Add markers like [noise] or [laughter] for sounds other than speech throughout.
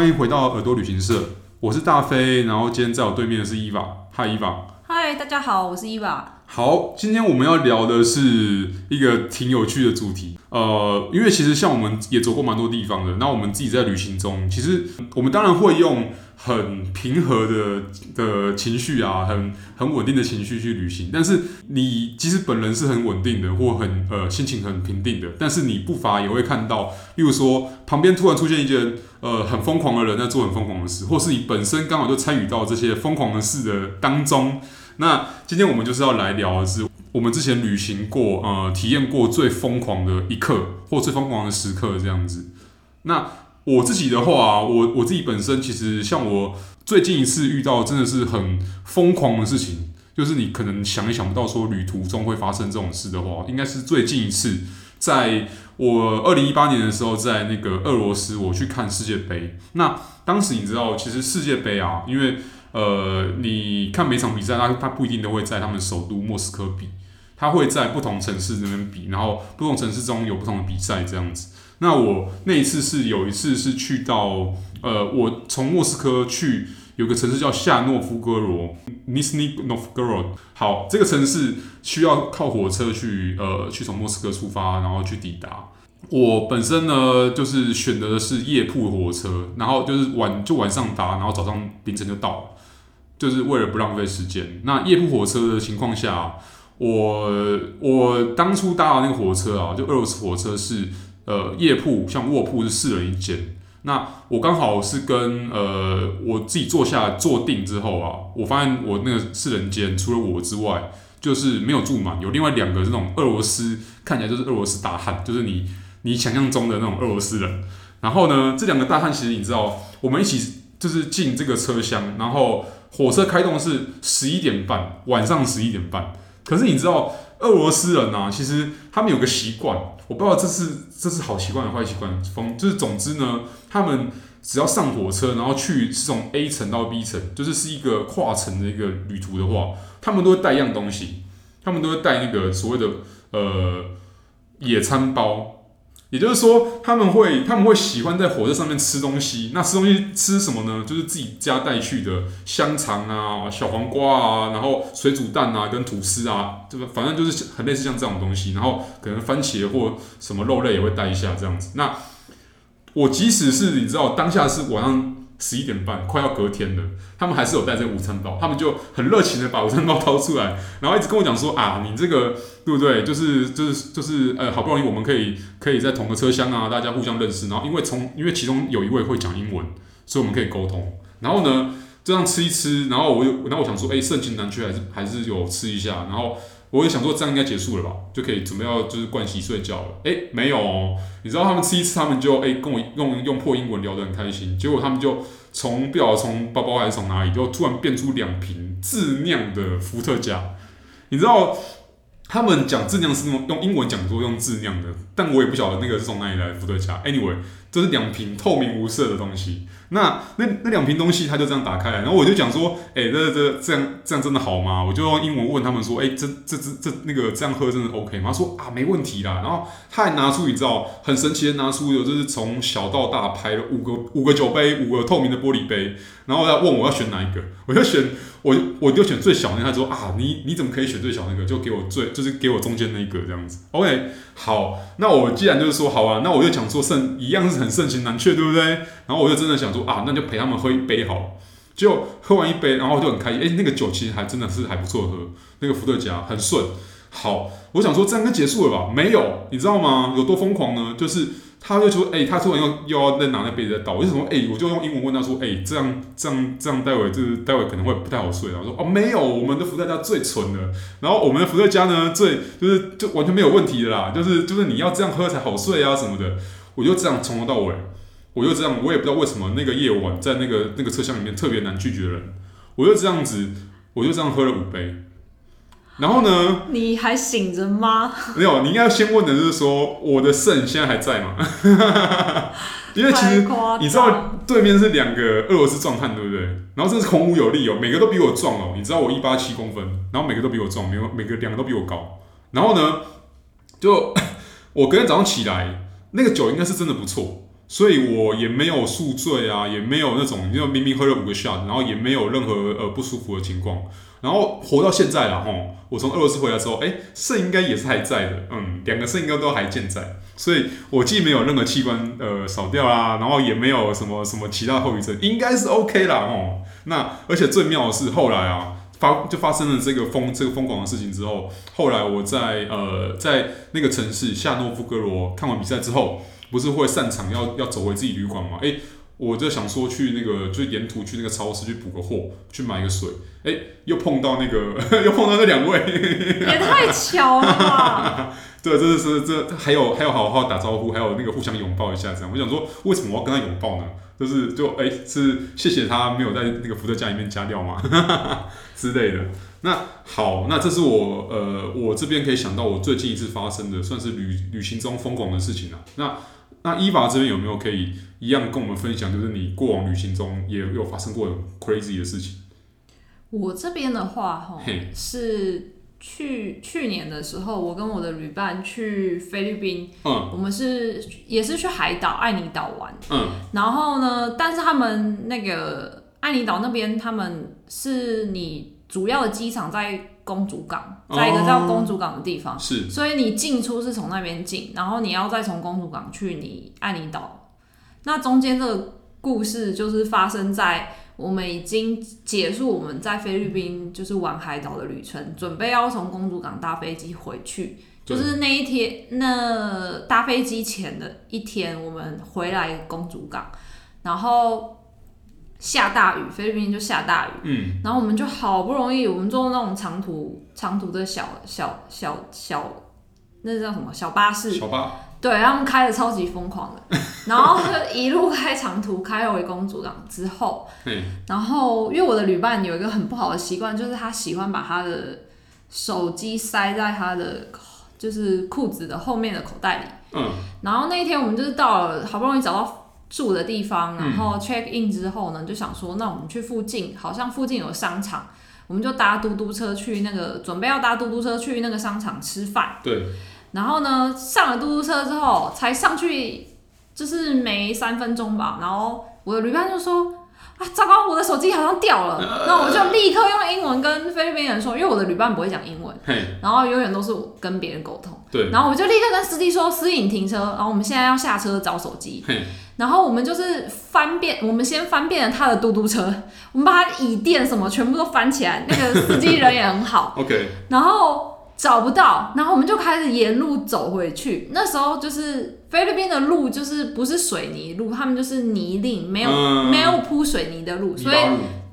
欢迎回到耳朵旅行社，我是大飞，然后今天在我对面的是伊娃，嗨，伊娃，嗨，大家好，我是伊娃。好，今天我们要聊的是一个挺有趣的主题，呃，因为其实像我们也走过蛮多地方的，那我们自己在旅行中，其实我们当然会用很平和的的情绪啊，很很稳定的情绪去旅行，但是你其实本人是很稳定的，或很呃心情很平定的，但是你不乏也会看到，例如说旁边突然出现一件呃很疯狂的人在做很疯狂的事，或是你本身刚好就参与到这些疯狂的事的当中。那今天我们就是要来聊的是，我们之前旅行过，呃，体验过最疯狂的一刻，或最疯狂的时刻这样子。那我自己的话，我我自己本身其实像我最近一次遇到真的是很疯狂的事情，就是你可能想也想不到说旅途中会发生这种事的话，应该是最近一次，在我二零一八年的时候，在那个俄罗斯我去看世界杯。那当时你知道，其实世界杯啊，因为呃，你看每场比赛，他他不一定都会在他们首都莫斯科比，他会在不同城市那边比，然后不同城市中有不同的比赛这样子。那我那一次是有一次是去到，呃，我从莫斯科去有个城市叫夏诺夫哥罗 Nizhny Novgorod。好，这个城市需要靠火车去，呃，去从莫斯科出发，然后去抵达。我本身呢，就是选择的是夜铺火车，然后就是晚就晚上搭，然后早上凌晨就到了。就是为了不浪费时间。那夜铺火车的情况下，我我当初搭的那个火车啊，就俄罗斯火车是呃夜铺，像卧铺是四人一间。那我刚好是跟呃我自己坐下坐定之后啊，我发现我那个四人间除了我之外，就是没有住满，有另外两个这种俄罗斯看起来就是俄罗斯大汉，就是你你想象中的那种俄罗斯人。然后呢，这两个大汉其实你知道，我们一起就是进这个车厢，然后。火车开动是十一点半，晚上十一点半。可是你知道，俄罗斯人啊，其实他们有个习惯，我不知道这是这是好习惯还是坏习惯。风就是总之呢，他们只要上火车，然后去是从 A 城到 B 城，就是是一个跨城的一个旅途的话，他们都会带一样东西，他们都会带那个所谓的呃野餐包。也就是说，他们会他们会喜欢在火车上面吃东西。那吃东西吃什么呢？就是自己家带去的香肠啊、小黄瓜啊，然后水煮蛋啊、跟吐司啊，这个反正就是很类似像这种东西。然后可能番茄或什么肉类也会带一下这样子。那我即使是你知道当下是晚上。十一点半，快要隔天了，他们还是有带这个午餐包，他们就很热情的把午餐包掏出来，然后一直跟我讲说啊，你这个对不对？就是就是就是呃，好不容易我们可以可以在同个车厢啊，大家互相认识，然后因为从因为其中有一位会讲英文，所以我们可以沟通。然后呢，这样吃一吃，然后我又，然后我想说，哎，盛情难却，还是还是有吃一下，然后。我也想说这样应该结束了吧，就可以准备要就是灌洗睡觉了。哎，没有哦，你知道他们吃一次，他们就哎跟我用用破英文聊得很开心。结果他们就从不晓得从包包还是从哪里，就突然变出两瓶自酿的伏特加。你知道他们讲自酿是用用英文讲说用自酿的，但我也不晓得那个是从哪里来的伏特加。Anyway。这是两瓶透明无色的东西，那那那两瓶东西，他就这样打开来，然后我就讲说，哎、这这这样这样真的好吗？我就用英文问他们说，哎、这这这这那个这样喝真的 OK 吗？他说啊，没问题啦。然后他还拿出你知道很神奇的拿出有就是从小到大排了五个五个酒杯，五个透明的玻璃杯，然后他问我要选哪一个，我就选我我就选最小那个。他说啊，你你怎么可以选最小那个？就给我最就是给我中间那一个这样子。OK，好，那我既然就是说好啊，那我就讲说剩一样是。很盛情难却，对不对？然后我就真的想说啊，那就陪他们喝一杯好。就喝完一杯，然后就很开心。哎，那个酒其实还真的是还不错喝，那个伏特加很顺。好，我想说这样就结束了吧？没有，你知道吗？有多疯狂呢？就是他就说，哎，他突然又又要再拿那杯子倒。我就说，哎，我就用英文问他说，哎，这样这样这样，待会就是待会可能会不太好睡。然后说，哦，没有，我们的伏特加最纯的。然后我们的伏特加呢，最就是就完全没有问题的啦。就是就是你要这样喝才好睡啊什么的。我就这样从头到尾，我就这样，我也不知道为什么那个夜晚在那个那个车厢里面特别难拒绝人。我就这样子，我就这样喝了五杯。然后呢？你还醒着吗？没有，你应该要先问的就是说，我的肾现在还在吗？[laughs] 因为其实你知道对面是两个俄罗斯壮汉，对不对？然后这是孔武有力哦，每个都比我壮哦。你知道我一八七公分，然后每个都比我壮，每个每个两个都比我高。然后呢，就 [coughs] 我隔天早上起来。那个酒应该是真的不错，所以我也没有宿醉啊，也没有那种因为明明喝了五个 shot，然后也没有任何呃不舒服的情况，然后活到现在了吼，我从俄罗斯回来之后，哎，肾应该也是还在的，嗯，两个肾应该都还健在，所以我既没有任何器官呃少掉啦，然后也没有什么什么其他后遗症，应该是 OK 啦吼。那而且最妙的是后来啊发就发生了这个疯这个疯狂的事情之后，后来我在呃在那个城市夏诺夫哥罗看完比赛之后。不是会散场要要走回自己旅馆吗？哎、欸，我就想说去那个，就沿途去那个超市去补个货，去买个水。哎、欸，又碰到那个，[laughs] 又碰到那两位，也太巧了吧！[laughs] 对，这是这还有还有好好打招呼，还有那个互相拥抱一下这样。我想说，为什么我要跟他拥抱呢？就是就哎、欸，是谢谢他没有在那个伏特加里面加料吗？[laughs] 之类的。那好，那这是我呃我这边可以想到我最近一次发生的，算是旅旅行中疯狂的事情了。那那伊娃这边有没有可以一样跟我们分享？就是你过往旅行中也有发生过 crazy 的事情？我这边的话，哈，是去去年的时候，我跟我的旅伴去菲律宾，嗯，我们是也是去海岛爱尼岛玩，嗯，然后呢，但是他们那个爱尼岛那边，他们是你主要的机场在。公主港，在一个叫公主港的地方，哦、是，所以你进出是从那边进，然后你要再从公主港去你爱尼岛。那中间这个故事就是发生在我们已经结束我们在菲律宾就是玩海岛的旅程，准备要从公主港搭飞机回去，就是那一天，那搭飞机前的一天，我们回来公主港，然后。下大雨，菲律宾就下大雨，嗯，然后我们就好不容易，我们坐那种长途长途的小小小小，那叫什么小巴士？小巴。对，他们开的超级疯狂的，[laughs] 然后一路开长途开回公主港之后，嗯，然后因为我的旅伴有一个很不好的习惯，就是他喜欢把他的手机塞在他的就是裤子的后面的口袋里，嗯，然后那一天我们就是到了，好不容易找到。住的地方，然后 check in 之后呢，嗯、就想说，那我们去附近，好像附近有商场，我们就搭嘟嘟车去那个，准备要搭嘟嘟车去那个商场吃饭。对。然后呢，上了嘟嘟车之后，才上去就是没三分钟吧，然后我的旅伴就说。啊，糟糕！我的手机好像掉了，那我就立刻用英文跟菲律宾人说，因为我的旅伴不会讲英文，然后永远都是我跟别人沟通。对，然后我就立刻跟司机说：“司机，你停车。”然后我们现在要下车找手机。然后我们就是翻遍，我们先翻遍了他的嘟嘟车，我们把他椅垫什么全部都翻起来。那个司机人也很好。[laughs] OK。然后。找不到，然后我们就开始沿路走回去。那时候就是菲律宾的路，就是不是水泥路，他们就是泥泞，没有、嗯、没有铺水泥的路，所以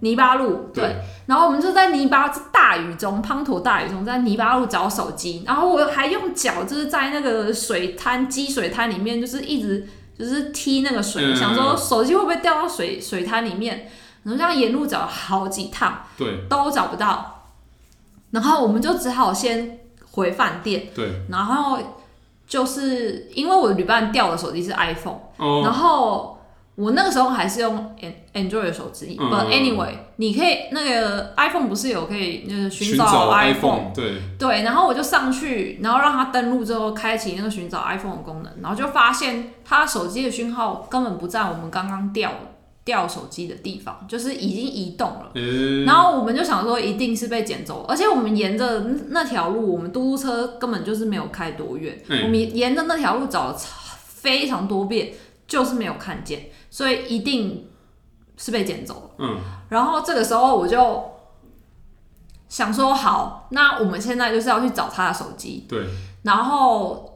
泥巴路。对，对然后我们就在泥巴大雨中，滂沱大雨中，在泥巴路找手机。然后我还用脚就是在那个水滩积水滩里面，就是一直就是踢那个水，嗯、想说手机会不会掉到水水滩里面。然后这样沿路找了好几趟，对，都找不到。然后我们就只好先回饭店。对。然后就是因为我的旅伴掉的手机是 iPhone，哦。然后我那个时候还是用 Android 的手机。嗯。But anyway，你可以那个 iPhone 不是有可以就是寻找 iPhone？对。对。然后我就上去，然后让他登录之后开启那个寻找 iPhone 的功能，然后就发现他手机的讯号根本不在我们刚刚掉。掉手机的地方就是已经移动了，嗯、然后我们就想说一定是被捡走，而且我们沿着那条路，我们嘟嘟车根本就是没有开多远，嗯、我们沿着那条路找了非常多遍，就是没有看见，所以一定是被捡走了。嗯，然后这个时候我就想说，好，那我们现在就是要去找他的手机，对，然后。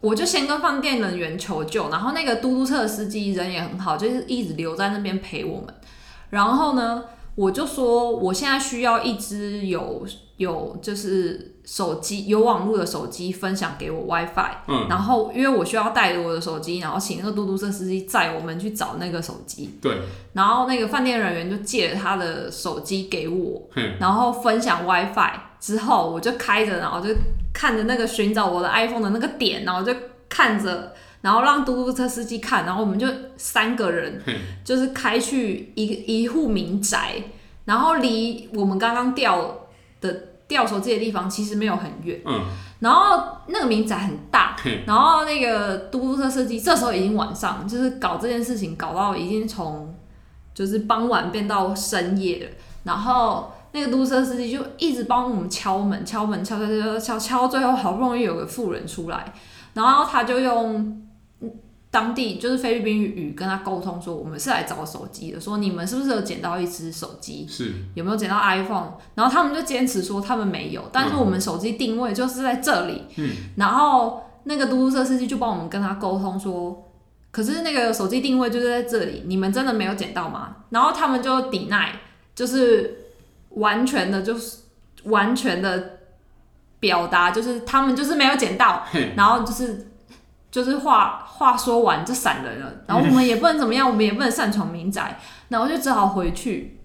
我就先跟饭店人员求救，然后那个嘟嘟车的司机人也很好，就是一直留在那边陪我们。然后呢，我就说我现在需要一只有有就是手机有网络的手机分享给我 WiFi。嗯。然后因为我需要带着我的手机，然后请那个嘟嘟车司机载我们去找那个手机。对。然后那个饭店人员就借了他的手机给我，然后分享 WiFi 之后，我就开着，然后就。看着那个寻找我的 iPhone 的那个点，然后就看着，然后让嘟嘟车司机看，然后我们就三个人，就是开去一一户民宅，然后离我们刚刚掉的掉手机的地方其实没有很远。嗯。然后那个民宅很大，然后那个嘟嘟车司机这时候已经晚上，就是搞这件事情搞到已经从就是傍晚变到深夜了，然后那个嘟嘟车司机就一直帮我们敲门，敲门，敲敲敲敲敲，最后好不容易有个妇人出来，然后他就用。当地就是菲律宾语跟他沟通说，我们是来找手机的，说你们是不是有捡到一只手机？是有没有捡到 iPhone？然后他们就坚持说他们没有，但是我们手机定位就是在这里。嗯，然后那个嘟嘟车司机就帮我们跟他沟通说，可是那个手机定位就是在这里，你们真的没有捡到吗？然后他们就抵赖，就是完全的，就是完全的表达，就是他们就是没有捡到，然后就是。就是话话说完就散人了，然后我们也不能怎么样，我们也不能擅闯民宅，然后就只好回去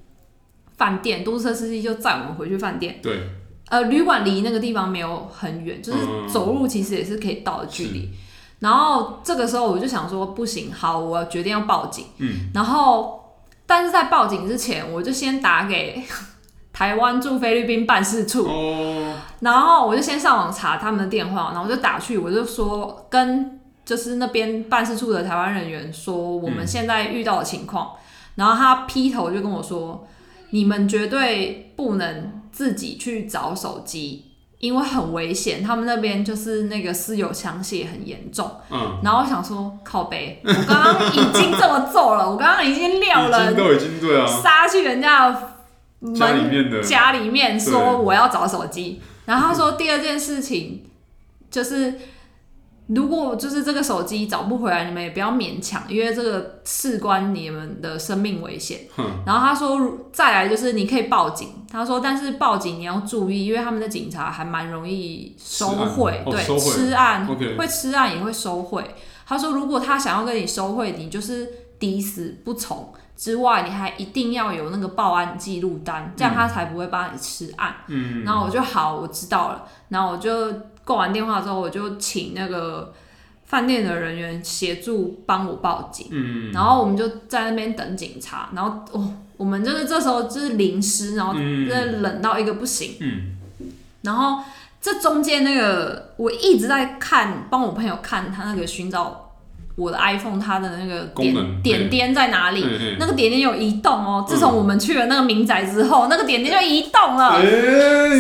饭店。嘟嘟车司机就载我们回去饭店。对，呃，旅馆离那个地方没有很远，就是走路其实也是可以到的距离。然后这个时候我就想说，不行，好，我决定要报警。嗯，然后但是在报警之前，我就先打给 [laughs] 台湾驻菲律宾办事处。哦，然后我就先上网查他们的电话，然后我就打去，我就说跟。就是那边办事处的台湾人员说，我们现在遇到的情况，嗯、然后他劈头就跟我说，你们绝对不能自己去找手机，因为很危险，他们那边就是那个私有枪械很严重。嗯，然后我想说靠北，我刚刚已经这么做了，我刚刚已经撂了，都已经对啊，杀去人家的门家里面的。家里面说我要找手机，然后他说第二件事情就是。如果就是这个手机找不回来，你们也不要勉强，因为这个事关你们的生命危险。嗯、然后他说，再来就是你可以报警。他说，但是报警你要注意，因为他们的警察还蛮容易收贿，对，哦、吃案会吃案也会收贿。他说，如果他想要跟你收贿，你就是抵死不从之外，你还一定要有那个报案记录单，这样他才不会帮你吃案。嗯，然后我就好，我知道了。然后我就。挂完电话之后，我就请那个饭店的人员协助帮我报警，嗯，然后我们就在那边等警察，然后哦，我们就是这时候就是淋湿，然后真的冷到一个不行，嗯，然后这中间那个我一直在看，帮我朋友看他那个寻找。我的 iPhone 它的那个点能点点在哪里？嘿嘿那个点点有移动哦。自从我们去了那个民宅之后，嗯、那个点点就移动了，欸、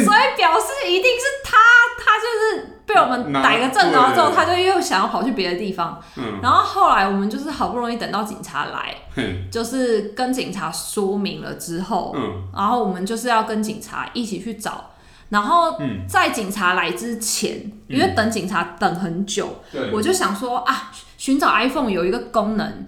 所以表示一定是他，他就是被我们逮个正着之后，他就又想要跑去别的地方。嗯、然后后来我们就是好不容易等到警察来，嗯、就是跟警察说明了之后，嗯、然后我们就是要跟警察一起去找。然后在警察来之前，嗯、因为等警察等很久，嗯、我就想说啊，寻找 iPhone 有一个功能，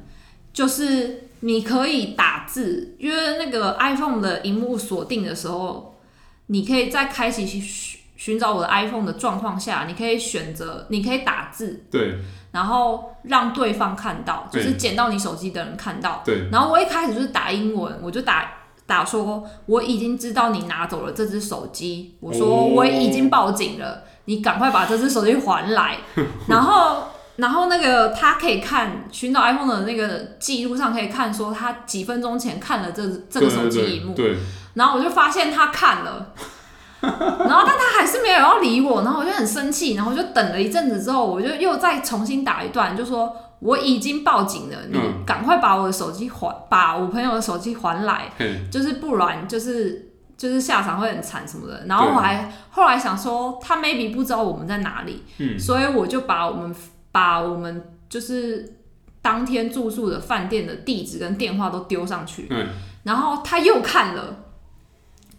就是你可以打字，因为那个 iPhone 的荧幕锁定的时候，你可以在开启寻寻找我的 iPhone 的状况下，你可以选择，你可以打字，对，然后让对方看到，就是捡到你手机的人看到，对。然后我一开始就是打英文，我就打。打说我已经知道你拿走了这只手机，我说我已经报警了，你赶快把这只手机还来。[laughs] 然后，然后那个他可以看寻找 iPhone 的那个记录上可以看说他几分钟前看了这这个手机一幕，对。然后我就发现他看了，[laughs] 然后但他还是没有要理我，然后我就很生气，然后我就等了一阵子之后，我就又再重新打一段，就说。我已经报警了，你赶快把我的手机还，把我朋友的手机还来，嗯、就是不然就是就是下场会很惨什么的。然后我还后来想说，他 maybe 不知道我们在哪里，嗯、所以我就把我们把我们就是当天住宿的饭店的地址跟电话都丢上去，嗯、然后他又看了，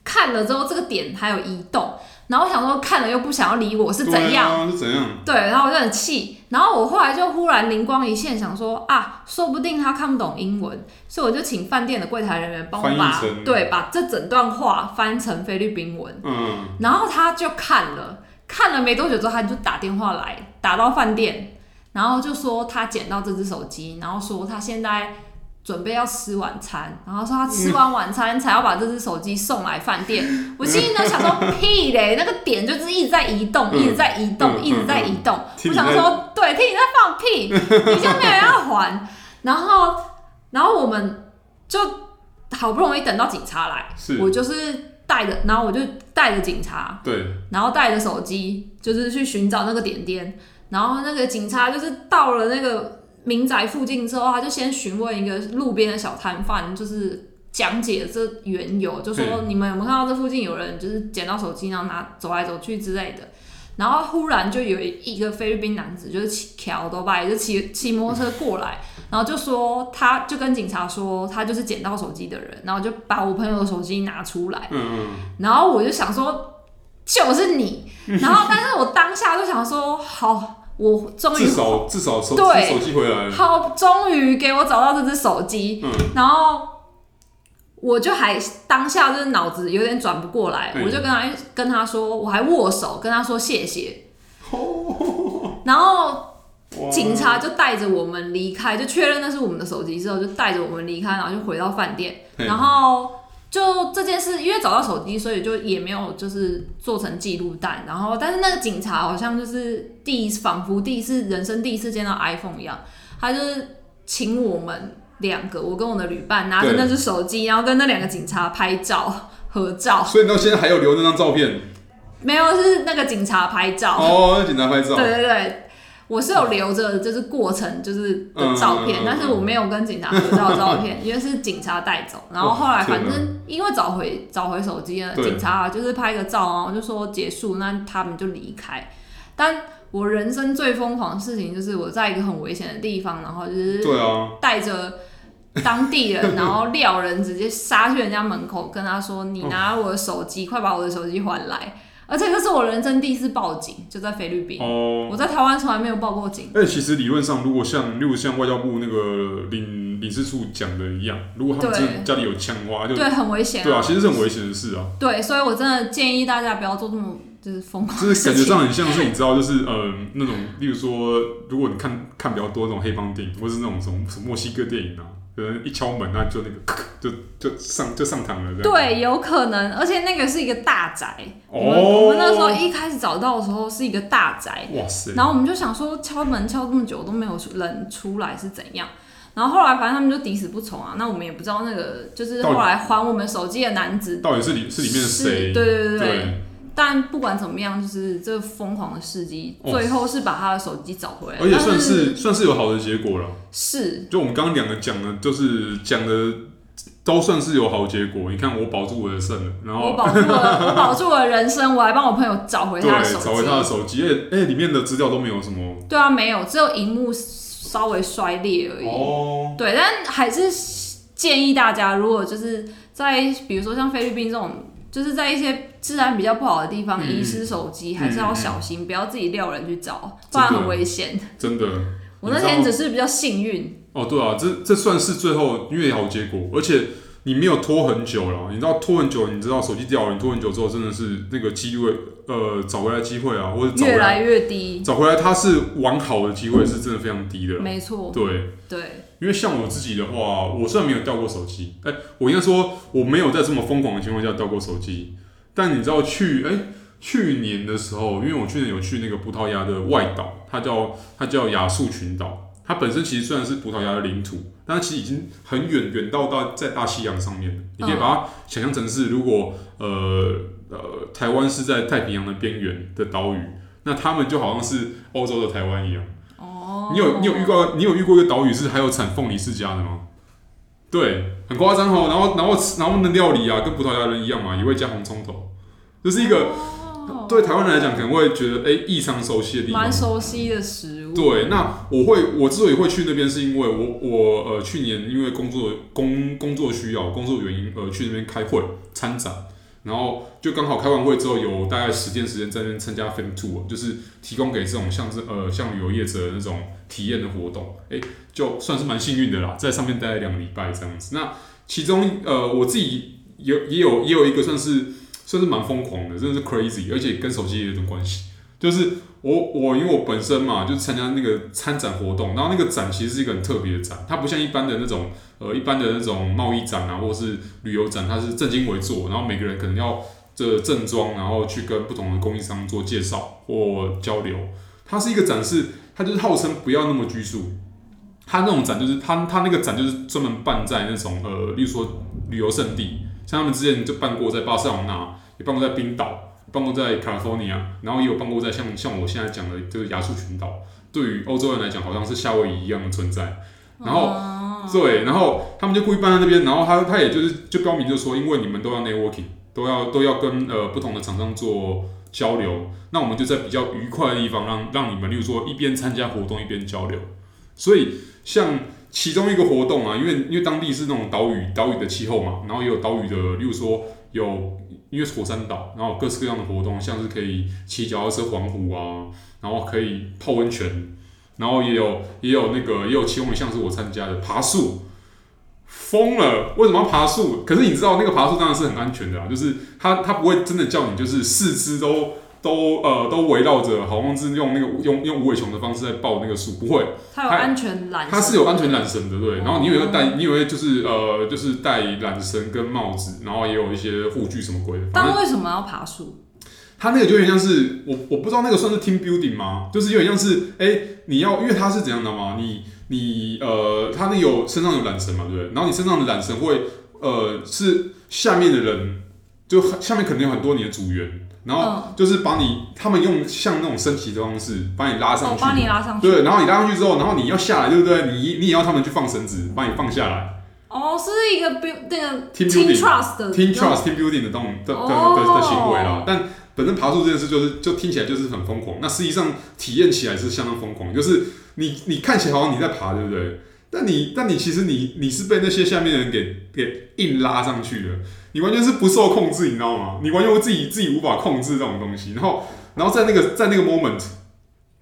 看了之后这个点还有移动。然后我想说，看了又不想要理我，是怎样？啊、是怎样？对，然后我就很气。然后我后来就忽然灵光一现，想说啊，说不定他看不懂英文，所以我就请饭店的柜台人员帮我把对把这整段话翻成菲律宾文。嗯。然后他就看了，看了没多久之后，他就打电话来，打到饭店，然后就说他捡到这只手机，然后说他现在。准备要吃晚餐，然后说他吃完晚餐才要把这只手机送来饭店。嗯、我心里在想说屁嘞，那个点就是一直在移动，嗯、一直在移动，嗯、一直在移动。嗯、我想说，对，听你在放屁，你就没有要还。然后，然后我们就好不容易等到警察来，我就是带着，然后我就带着警察，对，然后带着手机，就是去寻找那个点点。然后那个警察就是到了那个民宅附近之后，他就先询问一个路边的小摊贩，就是讲解这缘由，就说你们有没有看到这附近有人就是捡到手机，然后拿走来走去之类的。然后忽然就有一个菲律宾男子，就是骑桥都吧，也就骑骑摩托车过来，然后就说他就跟警察说他就是捡到手机的人，然后就把我朋友的手机拿出来，嗯嗯，然后我就想说就是你，然后但是我当下就想说好。我终于至少至少手对手机回来了，好，终于给我找到这只手机，嗯，然后我就还当下就是脑子有点转不过来，嗯、我就跟他跟他说，我还握手跟他说谢谢，哦、[laughs] 然后警察就带着我们离开，就确认那是我们的手机之后，就带着我们离开，然后就回到饭店，嗯、然后。就这件事，因为找到手机，所以就也没有就是做成记录带。然后，但是那个警察好像就是第一次，仿佛第一次人生第一次见到 iPhone 一样，他就是请我们两个，我跟我的旅伴拿着那只手机，然后跟那两个警察拍照合照。所以到现在还有留那张照片？没有，是那个警察拍照。哦，那警察拍照。对对对。我是有留着，就是过程就是的照片，嗯、但是我没有跟警察合照的照片，[laughs] 因为是警察带走。然后后来反正因为找回找回手机了，警察就是拍个照，然后就说结束，那他们就离开。但我人生最疯狂的事情就是我在一个很危险的地方，然后就是带着当地人，然后撂人直接杀去人家门口，跟他说：“你拿我的手机，快把我的手机还来。”而且这是我人生第一次报警，就在菲律宾。哦，我在台湾从来没有报过警。哎，其实理论上，如果像，例如像外交部那个领领事处讲的一样，如果他们真家里有枪的话，就对，很危险。对啊，其实是很危险的事啊。对，所以我真的建议大家不要做这么就是疯狂。就是感觉上很像是你知道，就是呃那种，例如说，如果你看看比较多那种黑帮电影，或是那种什么什么墨西哥电影啊。一敲门，那就那个，就就上就上堂了。对，有可能，而且那个是一个大宅。哦。我们我们那时候一开始找到的时候是一个大宅。哇塞。然后我们就想说，敲门敲这么久都没有人出来是怎样？然后后来反正他们就抵死不从啊。那我们也不知道那个就是后来还我们手机的男子到底是里是里面的谁？对对对对。但不管怎么样，就是这个疯狂的事迹，最后是把他的手机找回来，而且算是算是有好的结果了。是，就我们刚刚两个讲的，就是讲的都算是有好结果。你看，我保住我的肾了，然后我保住了，[laughs] 我保住了人生，我还帮我朋友找回他的手机，找回他的手机。哎哎，里面的资料都没有什么。对啊，没有，只有荧幕稍微摔裂而已。哦，对，但还是建议大家，如果就是在比如说像菲律宾这种。就是在一些治安比较不好的地方遗失手机，还是要小心，不要自己撂人去找，不然很危险。真的，我那天只是比较幸运。哦，对啊，这这算是最后因为好结果，而且你没有拖很久了。你知道拖很久，你知道手机掉了，你拖很久之后，真的是那个机会，呃，找回来机会啊，或者越来越低。找回来它是完好的机会，是真的非常低的。没错。对对。因为像我自己的话，我虽然没有掉过手机，哎、欸，我应该说我没有在这么疯狂的情况下掉过手机。但你知道去哎、欸、去年的时候，因为我去年有去那个葡萄牙的外岛，它叫它叫亚速群岛，它本身其实虽然是葡萄牙的领土，但它其实已经很远远到大在大西洋上面。你可以把它想象成是，如果呃呃台湾是在太平洋的边缘的岛屿，那他们就好像是欧洲的台湾一样。你有你有遇过你有遇过一个岛屿是还有产凤梨世家的吗？对，很夸张哦。然后然后然后的料理啊，跟葡萄牙人一样嘛，也会加红葱头，这、就是一个、哦、对台湾人来讲可能会觉得哎异常熟悉的地方，蛮熟悉的食物。对，那我会我之所以会去那边，是因为我我呃去年因为工作工工作需要工作原因而去那边开会参展。然后就刚好开完会之后，有大概十天时间在那边参加 Tour，就是提供给这种像是呃像旅游业者的那种体验的活动，诶，就算是蛮幸运的啦，在上面待了两个礼拜这样子。那其中呃我自己有也有也有一个算是算是蛮疯狂的，真的是 crazy，而且跟手机也有点关系，就是。我我因为我本身嘛，就是参加那个参展活动，然后那个展其实是一个很特别的展，它不像一般的那种呃一般的那种贸易展啊，或者是旅游展，它是正襟危坐，然后每个人可能要这正装，然后去跟不同的供应商做介绍或交流。它是一个展示，它就是号称不要那么拘束。它那种展就是它它那个展就是专门办在那种呃，例如说旅游胜地。像他们之前就办过在巴塞罗那，也办过在冰岛，办过在 California，然后也有办过在像像我现在讲的这个亚速群岛。对于欧洲人来讲，好像是夏威夷一样的存在。然后，哦、对，然后他们就故意办在那边，然后他他也就是就标明就说，因为你们都要 networking，都要都要跟呃不同的厂商做交流，那我们就在比较愉快的地方让让你们，例如说一边参加活动一边交流。所以像其中一个活动啊，因为因为当地是那种岛屿岛屿的气候嘛，然后也有岛屿的，例如说有因为是火山岛，然后各式各样的活动，像是可以骑脚踏车环湖啊，然后可以泡温泉。然后也有也有那个也有其中一项是我参加的爬树，疯了！为什么要爬树？可是你知道那个爬树当然是很安全的啊，就是他他不会真的叫你就是四肢都都呃都围绕着，好像是用那个用用无尾熊的方式在抱那个树，不会。它有安全缆绳。它是有安全缆绳的，对。然后你以为戴，你以为就是呃就是戴缆绳跟帽子，然后也有一些护具什么鬼的。但为什么要爬树？它那个就有点像是我，我不知道那个算是 team building 吗？就是有点像是，哎、欸，你要，因为它是怎样的嘛？你你呃，它那有身上有缆绳嘛，对不对？然后你身上的缆绳会，呃，是下面的人，就下面肯定有很多你的组员，然后就是把你，他们用像那种升旗的方式把你拉上去，把你拉上去，对，然后你拉上去之后，然后你要下来，对不对？你你也要他们去放绳子，把你放下来。哦，是一个 build 那个 team trust 的 team trust team building 的这种的的的的行为啦，但。本身爬树这件事就是，就听起来就是很疯狂。那实际上体验起来是相当疯狂，就是你你看起来好像你在爬，对不对？但你但你其实你你是被那些下面的人给给硬拉上去的，你完全是不受控制，你知道吗？你完全自己自己无法控制这种东西。然后然后在那个在那个 moment，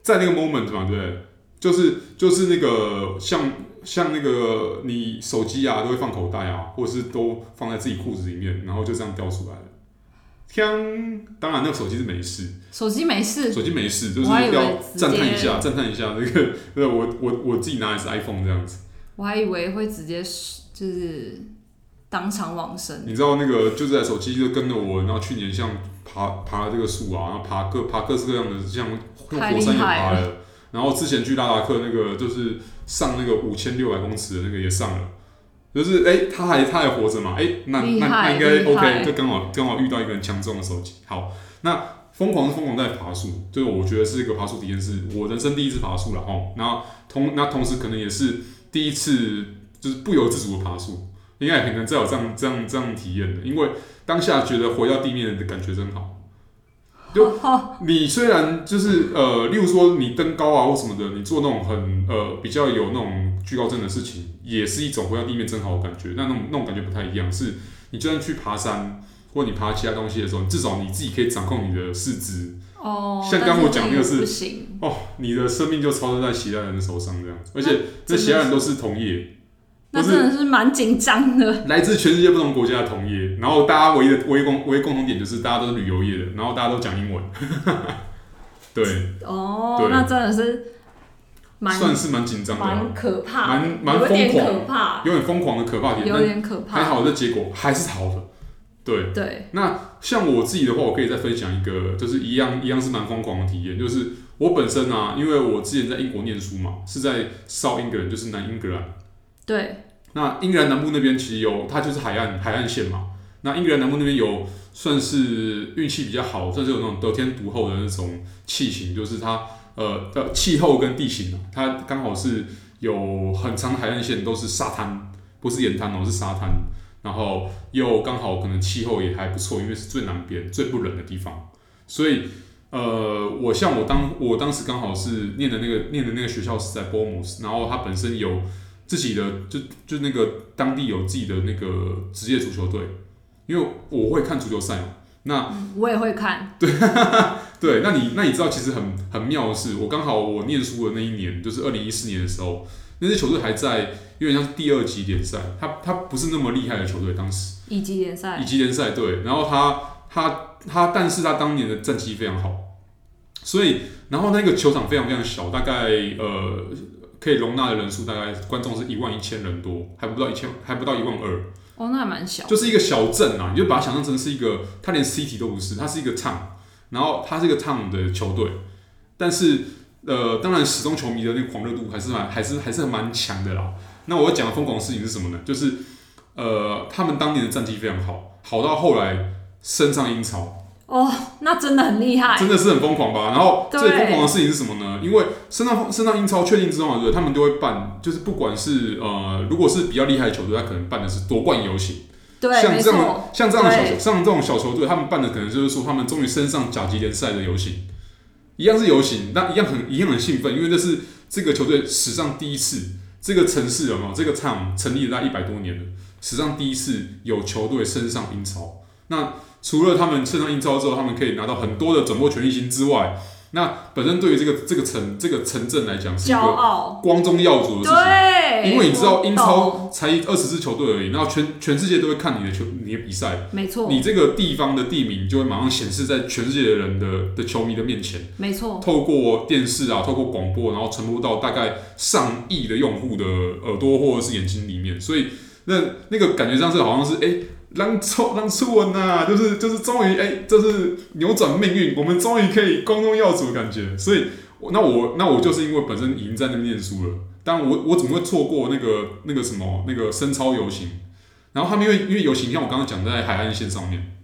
在那个 moment 嘛，对？就是就是那个像像那个你手机啊都会放口袋啊，或者是都放在自己裤子里面，然后就这样掉出来。天，当然那个手机是没事，手机没事，手机没事，就是要赞叹一下，赞叹一下那个，对，我我我自己拿的是 iPhone 这样子。我还以为会直接就是当场往生。你知道那个就是在手机就跟着我，然后去年像爬爬这个树啊，然后爬各爬各式各样的，像用火山也爬了，然后之前去拉达克那个就是上那个五千六百公尺的那个也上了。就是哎、欸，他还他还活着嘛？哎、欸，那那那应该 OK，就刚好刚好遇到一个很强壮的手机。好，那疯狂是疯狂在爬树，就是我觉得是一个爬树体验，是我人生第一次爬树了哦。然后同那同时可能也是第一次，就是不由自主的爬树，应该也可能再有这样这样这样体验的，因为当下觉得回到地面的感觉真好。就 [laughs] 你虽然就是呃，例如说你登高啊或什么的，你做那种很呃比较有那种惧高症的事情，也是一种回到地面真好的感觉。那那种那种感觉不太一样，是你就算去爬山或你爬其他东西的时候，至少你自己可以掌控你的四肢。哦。像刚我讲那个是哦，你的生命就操作在其他人的手上这样，而且这其他人都是同业。那真的是蛮紧张的。来自全世界不同国家的同业，然后大家唯一的唯一共唯一共同点就是大家都是旅游业的，然后大家都讲英文。[laughs] 对。哦。那真的是蛮算是蛮紧张的，蛮可怕，蛮蛮疯狂，可怕，有点疯狂的可怕点，有点可怕。还好这结果还是好的。对。对。那像我自己的话，我可以再分享一个，就是一样一样是蛮疯狂的体验，就是我本身啊，因为我之前在英国念书嘛，是在 South England，就是南英格兰。对，那英格兰南部那边其实有，它就是海岸海岸线嘛。那英格兰南部那边有算是运气比较好，算是有那种得天独厚的那种气型，就是它呃的气候跟地形啊，它刚好是有很长的海岸线都是沙滩，不是盐滩哦，是沙滩。然后又刚好可能气候也还不错，因为是最南边最不冷的地方，所以呃，我像我当我当时刚好是念的那个念的那个学校是在波姆斯，然后它本身有。自己的就就那个当地有自己的那个职业足球队，因为我会看足球赛嘛。那我也会看。对 [laughs] 对，那你那你知道其实很很妙的是，我刚好我念书的那一年，就是二零一四年的时候，那支球队还在，有点像是第二级联赛，他他不是那么厉害的球队，当时。乙级联赛。乙级联赛对，然后他他他，但是他当年的战绩非常好，所以然后那个球场非常非常小，大概呃。可以容纳的人数大概观众是一万一千人多，还不到一千，还不到一万二。哦，那还蛮小。就是一个小镇啊，你就把它想象成是一个，它连 city 都不是，它是一个 town，然后他是一个 town 的球队。但是，呃，当然始终球迷的那个狂热度还是蛮，还是还是蛮强的啦。那我要讲的疯狂的事情是什么呢？就是，呃，他们当年的战绩非常好，好到后来升上英超。哦，那真的很厉害，真的是很疯狂吧？然后最疯狂的事情是什么呢？因为升上升上英超确定之后他们就会办，就是不管是呃，如果是比较厉害的球队，他可能办的是夺冠游行。对，像这样错像这样的小球，像这种小球队，他们办的可能就是说，他们终于升上甲级联赛的游行，一样是游行，那一样很一样很兴奋，因为这是这个球队史上第一次，这个城市有没有？这个 town 成立了大概一百多年了，史上第一次有球队升上英超，那。除了他们升上英超之后，他们可以拿到很多的转播权益金之外，那本身对于这个这个城这个城镇来讲是一个光宗耀祖的事情。对，因为你知道英超才二十支球队而已，然后全全世界都会看你的球你的比赛，没错。你这个地方的地名就会马上显示在全世界的人的的球迷的面前，没错。透过电视啊，透过广播，然后传播到大概上亿的用户的耳朵或者是眼睛里面，所以那那个感觉上是好像是哎。欸让出让出文呐，就是就是终于哎，这、就是扭转命运，我们终于可以光宗耀祖的感觉。所以，那我那我就是因为本身已经在那边念书了，但我我怎么会错过那个那个什么那个深超游行？然后他们因为因为游行，像我刚刚讲在海岸线上面，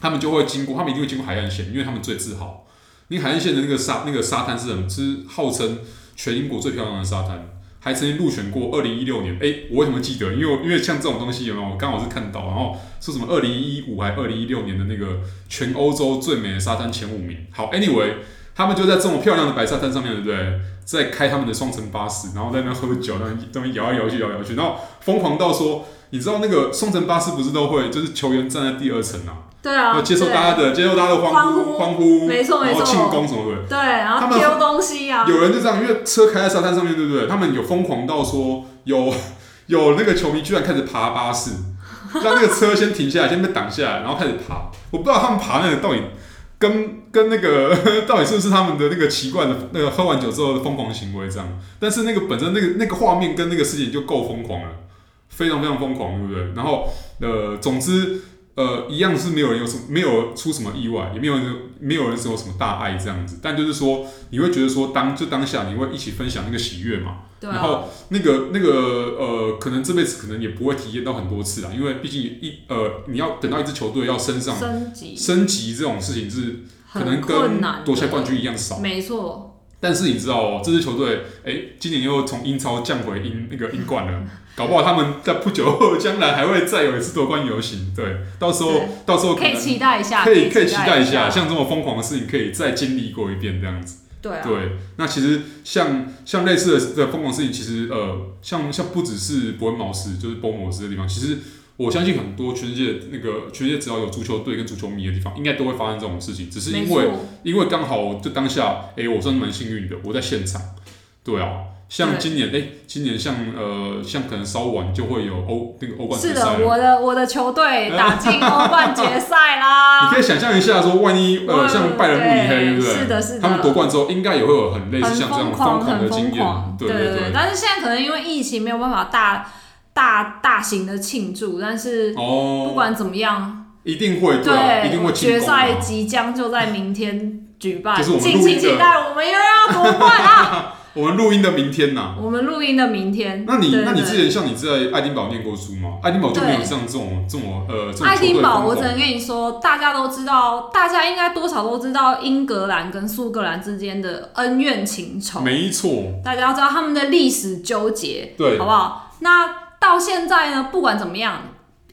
他们就会经过，他们一定会经过海岸线，因为他们最自豪。因为海岸线的那个沙那个沙滩是很是号称全英国最漂亮的沙滩。还曾经入选过二零一六年，哎、欸，我为什么记得？因为因为像这种东西有没有？我刚好是看到，然后说什么二零一五还二零一六年的那个全欧洲最美的沙滩前五名。好，anyway，他们就在这种漂亮的白沙滩上面，对不对？在开他们的双层巴士，然后在那喝酒，那那边摇来摇去，摇来摇去，然后疯狂到说，你知道那个双层巴士不是都会，就是球员站在第二层啊。对啊，接受大家的接受大家的欢呼欢呼，没错没错，然后庆功什么的。对，然后丢东西啊。有人就这样，因为车开在沙滩上面，对不对？他们有疯狂到说，有 [laughs] 有那个球迷居然开始爬巴士，让那个车先停下来，先被挡下来，然后开始爬。我不知道他们爬那个到底跟跟那个 [laughs] 到底是不是他们的那个奇怪的那个喝完酒之后的疯狂行为这样。但是那个本身那个那个画面跟那个事情就够疯狂了，非常非常疯狂，对不对？然后呃，总之。呃，一样是没有人有什么，没有出什么意外，也没有人没有人说有什么大碍这样子。但就是说，你会觉得说当就当下，你会一起分享那个喜悦嘛？对啊。然后那个那个呃，可能这辈子可能也不会体验到很多次啊，因为毕竟一呃，你要等到一支球队要升上升级升级这种事情是可能跟夺下冠军一样少，没错。但是你知道哦，这支球队哎，今年又从英超降回英那个英冠了。搞不好他们在不久后将来还会再有一次夺冠游行，对，到时候到时候可，可以期待一下，可以可以期待一下，像这么疯狂的事情可以再经历过一遍这样子。对啊，对，那其实像像类似的的疯狂事情，其实呃，像像不只是伯恩茅斯，就是波莫斯的地方，其实我相信很多全世界那个全世界只要有足球队跟足球迷的地方，应该都会发生这种事情，只是因为因为刚好就当下，哎、欸，我算是蛮幸运的，我在现场，对啊。像今年，哎、欸，今年像呃，像可能稍晚就会有欧那个欧冠决赛。是的，我的我的球队 [laughs] 打进欧冠决赛啦。你可以想象一下，说万一呃，像拜仁慕尼黑，对不对？是的，是的。他们夺冠之后，应该也会有很类似像这样疯狂的经验。对对对，对。但是现在可能因为疫情没有办法大大大型的庆祝，但是不管怎么样，哦、一定会对，对一定会决赛即将就在明天举办，敬请期待，我们又要夺冠啦！[laughs] 我们录音的明天呐，我们录音的明天。那你那你之前像你在爱丁堡念过书吗？爱丁堡就没有像这种这么呃。爱丁堡，我只能跟你说，大家都知道，大家应该多少都知道英格兰跟苏格兰之间的恩怨情仇。没错，大家要知道他们的历史纠结，对，好不好？那到现在呢，不管怎么样，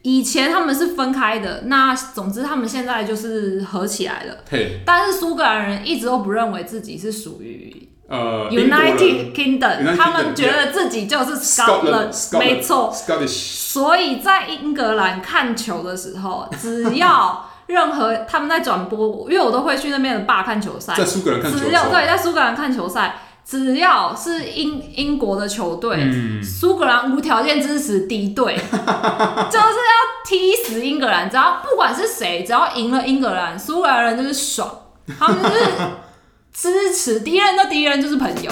以前他们是分开的，那总之他们现在就是合起来了。嘿，但是苏格兰人一直都不认为自己是属于。呃，United Kingdom，他们觉得自己就是 Scotland，没错。所以在英格兰看球的时候，[laughs] 只要任何他们在转播，因为我都会去那边的坝看球赛。在苏格兰看球赛。只要对，在苏格兰看球赛，只要是英英国的球队，苏格兰无条件支持敌队，[laughs] 就是要踢死英格兰。只要不管是谁，只要赢了英格兰，苏格兰人就是爽，他们就是。支持敌人的敌人就是朋友。